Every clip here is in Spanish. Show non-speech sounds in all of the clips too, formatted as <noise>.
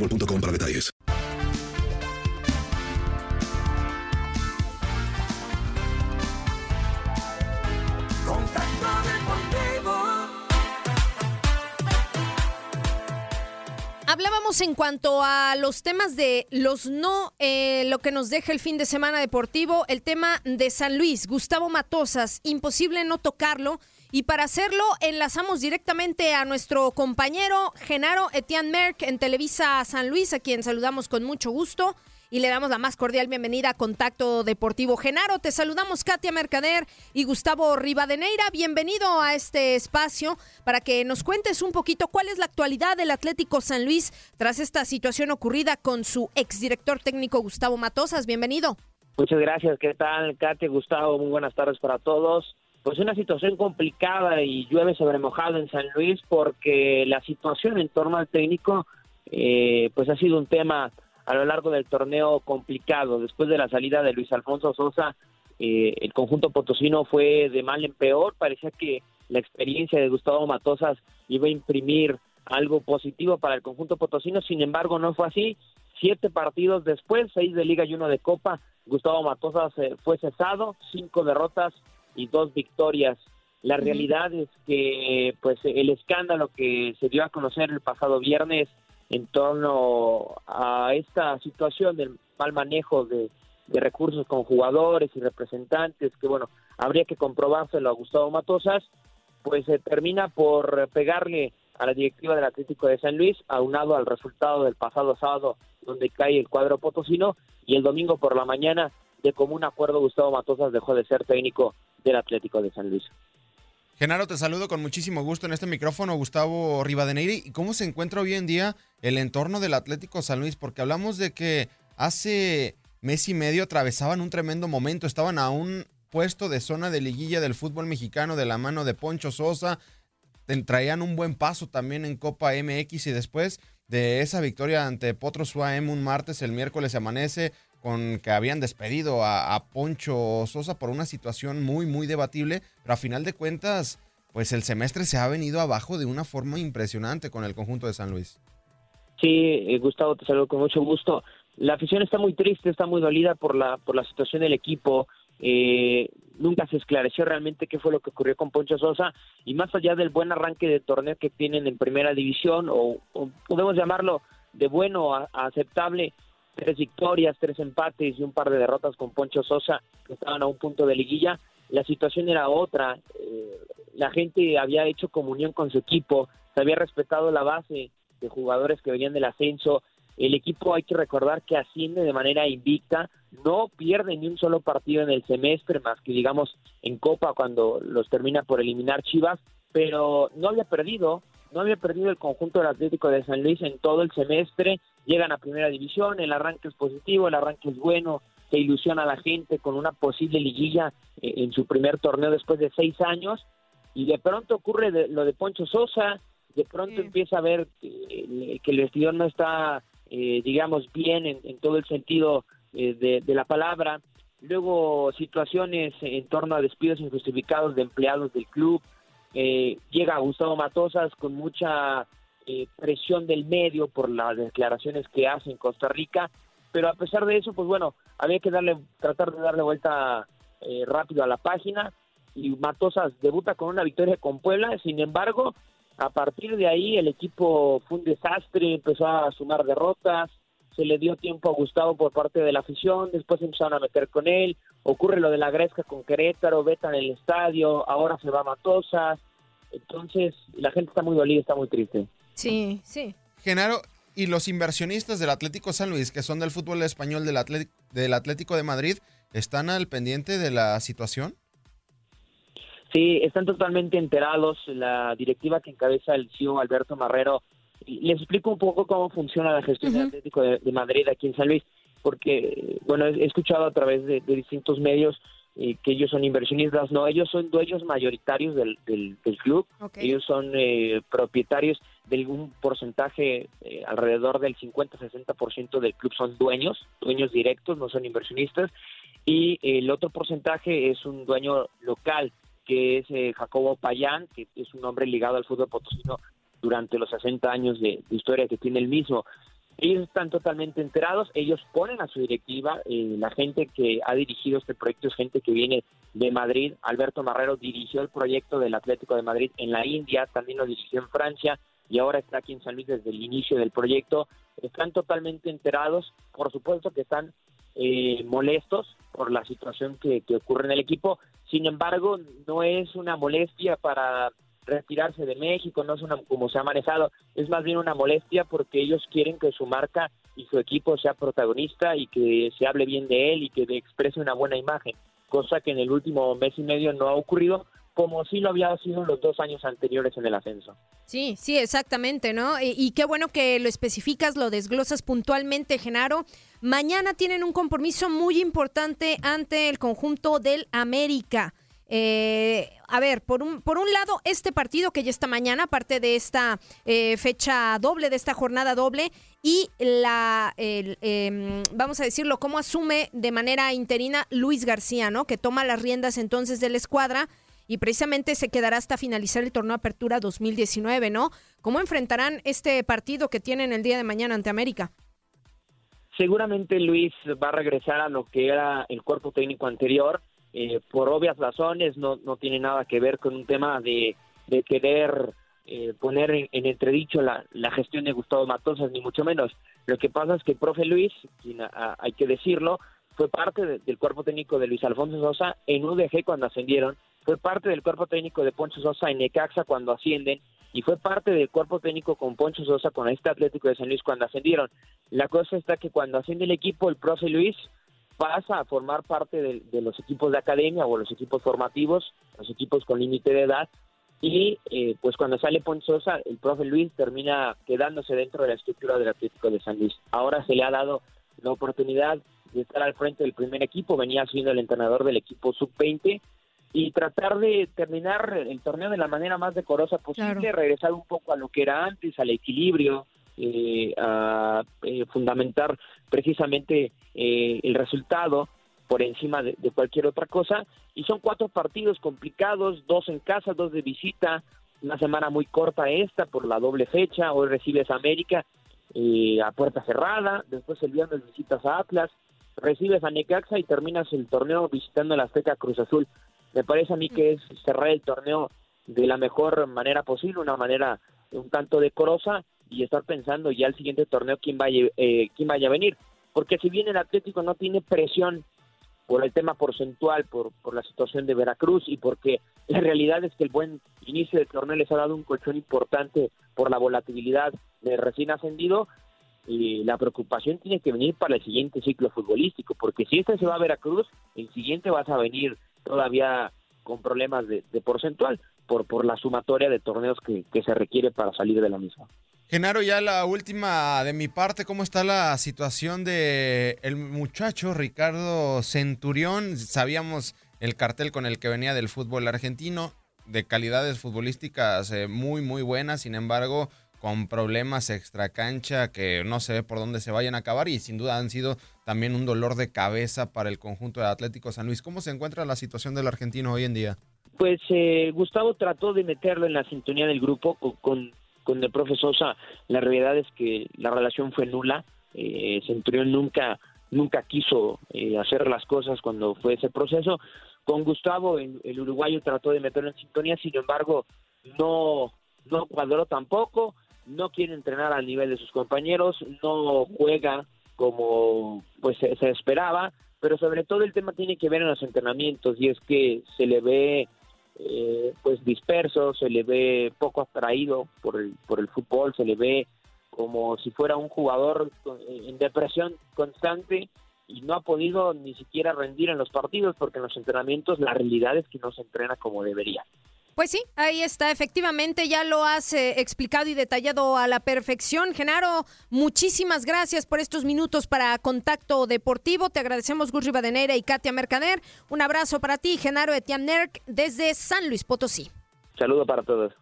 boostmobile.com para detalles. Hablábamos en cuanto a los temas de los no, eh, lo que nos deja el fin de semana deportivo, el tema de San Luis, Gustavo Matosas, imposible no tocarlo. Y para hacerlo, enlazamos directamente a nuestro compañero Genaro Etienne Merck en Televisa San Luis, a quien saludamos con mucho gusto y le damos la más cordial bienvenida a Contacto Deportivo. Genaro, te saludamos Katia Mercader y Gustavo Rivadeneira. Bienvenido a este espacio para que nos cuentes un poquito cuál es la actualidad del Atlético San Luis tras esta situación ocurrida con su exdirector técnico Gustavo Matosas. Bienvenido. Muchas gracias. ¿Qué tal, Katia, Gustavo? Muy buenas tardes para todos. Pues una situación complicada y llueve sobre mojado en San Luis porque la situación en torno al técnico eh, pues ha sido un tema a lo largo del torneo complicado. Después de la salida de Luis Alfonso Sosa, eh, el conjunto potosino fue de mal en peor. Parecía que la experiencia de Gustavo Matosas iba a imprimir algo positivo para el conjunto potosino. Sin embargo, no fue así. Siete partidos después, seis de Liga y uno de Copa, Gustavo Matosas eh, fue cesado, cinco derrotas y dos victorias. La realidad es que pues el escándalo que se dio a conocer el pasado viernes en torno a esta situación del mal manejo de, de recursos con jugadores y representantes, que bueno, habría que comprobárselo a Gustavo Matosas, pues se termina por pegarle a la directiva del Atlético de San Luis, aunado al resultado del pasado sábado, donde cae el cuadro potosino, y el domingo por la mañana, de común acuerdo, Gustavo Matosas dejó de ser técnico del Atlético de San Luis. Genaro, te saludo con muchísimo gusto en este micrófono, Gustavo Rivadeneiri. ¿Y cómo se encuentra hoy en día el entorno del Atlético San Luis? Porque hablamos de que hace mes y medio atravesaban un tremendo momento, estaban a un puesto de zona de liguilla del fútbol mexicano de la mano de Poncho Sosa, traían un buen paso también en Copa MX y después de esa victoria ante Potro Suaem un martes, el miércoles amanece con que habían despedido a, Poncho Sosa por una situación muy, muy debatible, pero a final de cuentas, pues el semestre se ha venido abajo de una forma impresionante con el conjunto de San Luis. Sí, eh, Gustavo, te saludo con mucho gusto. La afición está muy triste, está muy dolida por la, por la situación del equipo. Eh, nunca se esclareció realmente qué fue lo que ocurrió con Poncho Sosa y más allá del buen arranque de torneo que tienen en primera división o, o podemos llamarlo de bueno a, a aceptable, tres victorias, tres empates y un par de derrotas con Poncho Sosa, que estaban a un punto de liguilla. La situación era otra. Eh, la gente había hecho comunión con su equipo, se había respetado la base de jugadores que venían del ascenso. El equipo hay que recordar que asciende de manera invicta, no pierde ni un solo partido en el semestre, más que digamos en Copa cuando los termina por eliminar Chivas, pero no había perdido, no había perdido el conjunto del Atlético de San Luis en todo el semestre, llegan a primera división, el arranque es positivo, el arranque es bueno, se ilusiona a la gente con una posible liguilla eh, en su primer torneo después de seis años, y de pronto ocurre lo de Poncho Sosa, de pronto empieza a ver que, el vestidor no está, eh, digamos, bien en, todo el sentido eh, de, de, la palabra. Luego situaciones en torno a despidos injustificados de empleados del club. Eh, llega Gustavo Matosas con mucha presión del medio por las declaraciones que hace en Costa Rica. Pero a pesar de eso, pues bueno, había que darle, tratar de darle vuelta rápido a la página y Matosas debuta con una victoria con Puebla, sin embargo, a partir de ahí el equipo fue un desastre, empezó a sumar derrotas, se le dio tiempo a Gustavo por parte de la afición, después empezaron a meter con él, ocurre lo de la Gresca con Querétaro, vetan el estadio, ahora se va Matosas, entonces la gente está muy dolida, está muy triste. Sí, sí. Genaro, ¿y los inversionistas del Atlético San Luis, que son del fútbol español del, del Atlético de Madrid, están al pendiente de la situación? Sí, están totalmente enterados. La directiva que encabeza el CEO Alberto Marrero les explico un poco cómo funciona la gestión del Atlético de, Madrid aquí en San Luis, porque, bueno, he escuchado a través de, distintos medios eh, que ellos son inversionistas. No, ellos son dueños mayoritarios del, del, club. Ellos son eh, propietarios de un porcentaje, eh, alrededor del 50-60% del club son dueños, dueños directos, no son inversionistas. Y el otro porcentaje es un dueño local que es eh, Jacobo Payán, que es un hombre ligado al fútbol potosino durante los 60 años de, historia que tiene el mismo. Ellos están totalmente enterados, ellos ponen a su directiva, eh, la gente que ha dirigido este proyecto es gente que viene de Madrid, Alberto Marrero dirigió el proyecto del Atlético de Madrid en la India, también lo dirigió en Francia y ahora está aquí en San Luis desde el inicio del proyecto, están totalmente enterados, por supuesto que están eh, molestos por la situación que, ocurre en el equipo. Sin embargo, no es una molestia para retirarse de México, no es una como se ha manejado, es más bien una molestia porque ellos quieren que su marca y su equipo sea protagonista y que se hable bien de él y que exprese una buena imagen, cosa que en el último mes y medio no ha ocurrido como sí lo había sido los dos años anteriores en el ascenso. Sí, sí, exactamente, ¿no? Y, qué bueno que lo especificas, lo desglosas puntualmente, Genaro. Mañana tienen un compromiso muy importante ante el conjunto del América. Eh, a ver, por un, por un lado, este partido que ya está mañana, aparte de esta eh, fecha doble, de esta jornada doble, y la, em, vamos a decirlo, cómo asume de manera interina Luis García, ¿no? Que toma las riendas entonces de la escuadra y precisamente se quedará hasta finalizar el torneo Apertura 2019, ¿no? ¿Cómo enfrentarán este partido que tienen el día de mañana ante América? Seguramente Luis va a regresar a lo que era el cuerpo técnico anterior, eh, por obvias razones, no, no tiene nada que ver con un tema de, de querer eh, poner en, entredicho la, la, gestión de Gustavo Matosas, ni mucho menos. Lo que pasa es que el profe Luis, hay que decirlo, fue parte del cuerpo técnico de Luis Alfonso Sosa en UDG cuando ascendieron fue parte del cuerpo técnico de Poncho Sosa en Necaxa cuando ascienden y fue parte del cuerpo técnico con Poncho Sosa con este Atlético de San Luis cuando ascendieron. La cosa está que cuando asciende el equipo, el profe Luis pasa a formar parte de, los equipos de academia o los equipos formativos, los equipos con límite de edad, y eh, pues cuando sale Poncho Sosa, el profe Luis termina quedándose dentro de la estructura del Atlético de San Luis. Ahora se le ha dado la oportunidad de estar al frente del primer equipo, venía siendo el entrenador del equipo sub-20 y tratar de terminar el torneo de la manera más decorosa posible, regresar un poco a lo que era antes, al equilibrio, eh, a eh, fundamentar precisamente eh, el resultado por encima de, cualquier otra cosa. Y son cuatro partidos complicados, dos en casa, dos de visita, una semana muy corta esta por la doble fecha, hoy recibes a América a puerta cerrada, después el viernes visitas a Atlas, recibes a Necaxa y terminas el torneo visitando la Azteca Cruz Azul. Me parece a mí que es cerrar el torneo de la mejor manera posible, una manera un tanto decorosa y estar pensando ya el siguiente torneo quién vaya, eh, quién vaya a venir. Porque si bien el Atlético no tiene presión por el tema porcentual, por, por la situación de Veracruz y porque la realidad es que el buen inicio del torneo les ha dado un colchón importante por la volatilidad de recién ascendido, y la preocupación tiene que venir para el siguiente ciclo futbolístico, porque si este se va a Veracruz, el siguiente vas a venir todavía con problemas de, porcentual por, por la sumatoria de torneos que se requiere para salir de la misma. Genaro, ya la última de mi parte, ¿cómo está la situación de el muchacho Ricardo Centurión? Sabíamos el cartel con el que venía del fútbol argentino, de calidades futbolísticas eh, muy, muy buenas, sin embargo, con problemas extra cancha que no se ve por dónde se vayan a acabar y sin duda han sido también un dolor de cabeza para el conjunto de Atlético San Luis. ¿Cómo se encuentra la situación del argentino hoy en día? Pues eh, Gustavo trató de meterlo en la sintonía del grupo con, con el profe Sosa, la realidad es que la relación fue nula. Eh, Centurión nunca nunca quiso eh, hacer las cosas cuando fue ese proceso. Con Gustavo, el, uruguayo trató de meterlo en sintonía, sin embargo, no, no cuadró tampoco, no quiere entrenar al nivel de sus compañeros, no juega como pues se, se esperaba, pero sobre todo el tema tiene que ver en los entrenamientos y es que se le ve eh, pues disperso, se le ve poco atraído por el, por el fútbol, se le ve como si fuera un jugador en depresión constante y no ha podido ni siquiera rendir en los partidos porque en los entrenamientos la realidad es que no se entrena como debería. Pues sí, ahí está, efectivamente, ya lo has eh, explicado y detallado a la perfección. Genaro, muchísimas gracias por estos minutos para Contacto Deportivo. Te agradecemos Gus Rivadeneira y Katia Mercader. Un abrazo para ti, Genaro Etiam Nerk, desde San Luis Potosí. Saludo para todos.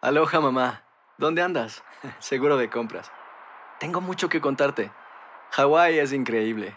Aloha, mamá. ¿Dónde andas? <laughs> Seguro de compras. Tengo mucho que contarte. Hawái es increíble.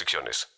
restricciones.